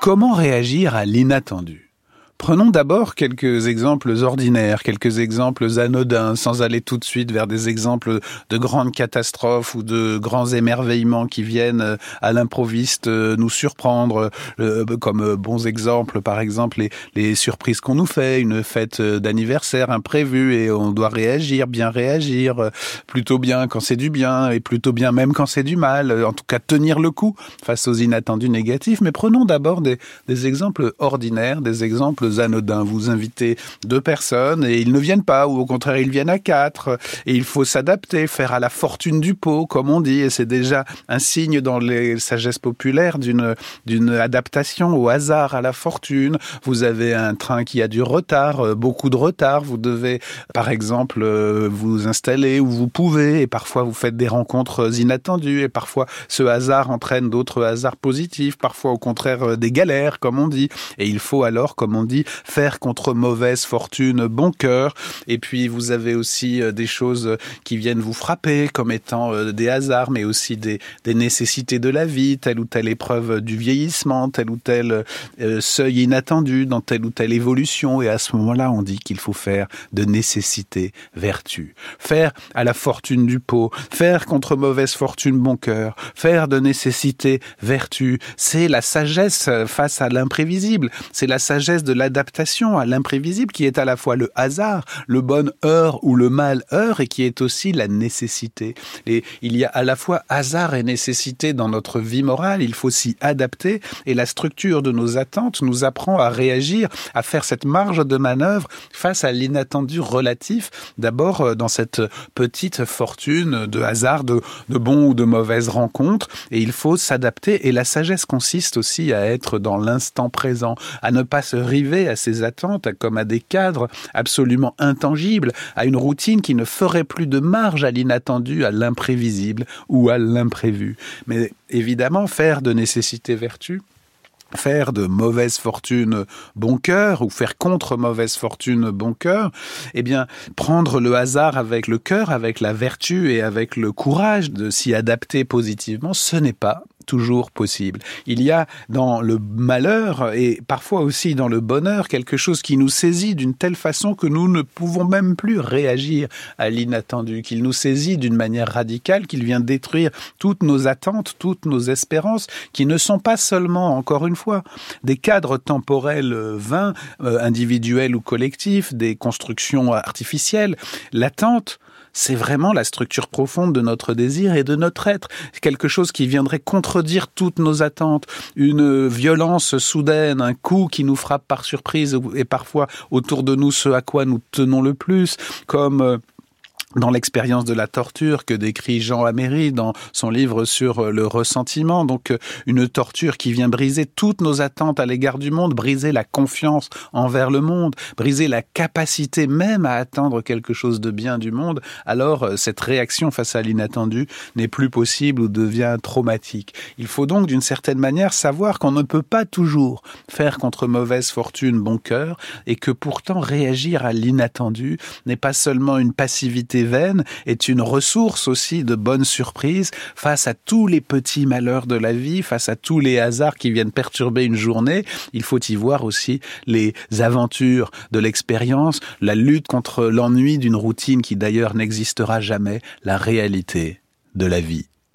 Comment réagir à l'inattendu? Prenons d'abord quelques exemples ordinaires, quelques exemples anodins, sans aller tout de suite vers des exemples de grandes catastrophes ou de grands émerveillements qui viennent euh, à l'improviste euh, nous surprendre, euh, comme bons exemples, par exemple, les, surprises qu'on nous fait, une fête d'anniversaire imprévue et on doit réagir, bien réagir, plutôt bien quand c'est du bien et plutôt bien même quand c'est du mal, en tout cas tenir le coup face aux inattendus négatifs. Mais prenons d'abord des exemples ordinaires, des exemples anodins. Vous invitez deux personnes et ils ne viennent pas, ou au contraire ils viennent à quatre. Et il faut s'adapter, faire à la fortune du pot, comme on dit. Et c'est déjà un signe dans les sagesses populaires d'une d'une adaptation au hasard, à la fortune. Vous avez un train qui a du retard, euh, beaucoup de retard. Vous devez, par exemple, euh, vous installer où vous pouvez. Et parfois vous faites des rencontres inattendues. Et parfois ce hasard entraîne d'autres hasards positifs. Parfois au contraire euh, des galères, comme on dit. Et il faut alors, comme on dit, faire contre mauvaise fortune bon cœur. Et puis vous avez aussi euh, des choses qui viennent vous frapper comme étant euh, des hasards, mais aussi des, nécessités de la vie, telle ou telle épreuve du vieillissement, tel ou tel euh, seuil inattendu dans telle ou telle évolution. Et à ce moment-là, on dit qu'il faut faire de nécessité vertu. Faire à la fortune du pot, faire contre mauvaise fortune bon cœur, faire de nécessité vertu. C'est la sagesse face à l'imprévisible. C'est la sagesse de la adaptation à l'imprévisible qui est à la fois le hasard, le bonheur ou le malheur et qui est aussi la nécessité. Et il y a à la fois hasard et nécessité dans notre vie morale, il faut s'y adapter et la structure de nos attentes nous apprend à réagir, à faire cette marge de manœuvre face à l'inattendu relatif, d'abord euh, dans cette petite fortune de hasard, de, de bons ou de mauvaises rencontres, et il faut s'adapter et la sagesse consiste aussi à être dans l'instant présent, à ne pas se river à ses attentes comme à des cadres absolument intangibles, à une routine qui ne ferait plus de marge à l'inattendu, à l'imprévisible ou à l'imprévu. Mais évidemment, faire de nécessité vertu, faire de mauvaise fortune bon cœur ou faire contre mauvaise fortune bon cœur, eh bien prendre le hasard avec le cœur, avec la vertu et avec le courage de s'y adapter positivement, ce n'est pas toujours possible. Il y a dans le malheur et parfois aussi dans le bonheur quelque chose qui nous saisit d'une telle façon que nous ne pouvons même plus réagir à l'inattendu, qu'il nous saisit d'une manière radicale, qu'il vient détruire toutes nos attentes, toutes nos espérances, qui ne sont pas seulement, encore une fois, des cadres temporels vains, euh, individuels ou collectifs, des constructions artificielles. L'attente, c'est vraiment la structure profonde de notre désir et de notre être. Quelque chose qui viendrait contredire toutes nos attentes. Une violence soudaine, un coup qui nous frappe par surprise et parfois autour de nous ce à quoi nous tenons le plus, comme euh, dans l'expérience de la torture que décrit Jean Améry dans son livre sur euh, le ressentiment, donc euh, une torture qui vient briser toutes nos attentes à l'égard du monde, briser la confiance envers le monde, briser la capacité même à attendre quelque chose de bien du monde, alors euh, cette réaction face à l'inattendu n'est plus possible ou devient traumatique. Il faut donc d'une certaine manière savoir qu'on ne peut pas toujours faire contre mauvaise fortune bon cœur et que pourtant réagir à l'inattendu n'est pas seulement une passivité vaines est une ressource aussi de bonnes surprises face à tous les petits malheurs de la vie, face à tous les hasards qui viennent perturber une journée. Il faut y voir aussi les aventures de l'expérience, la lutte contre l'ennui d'une routine qui d'ailleurs n'existera jamais, la réalité de la vie.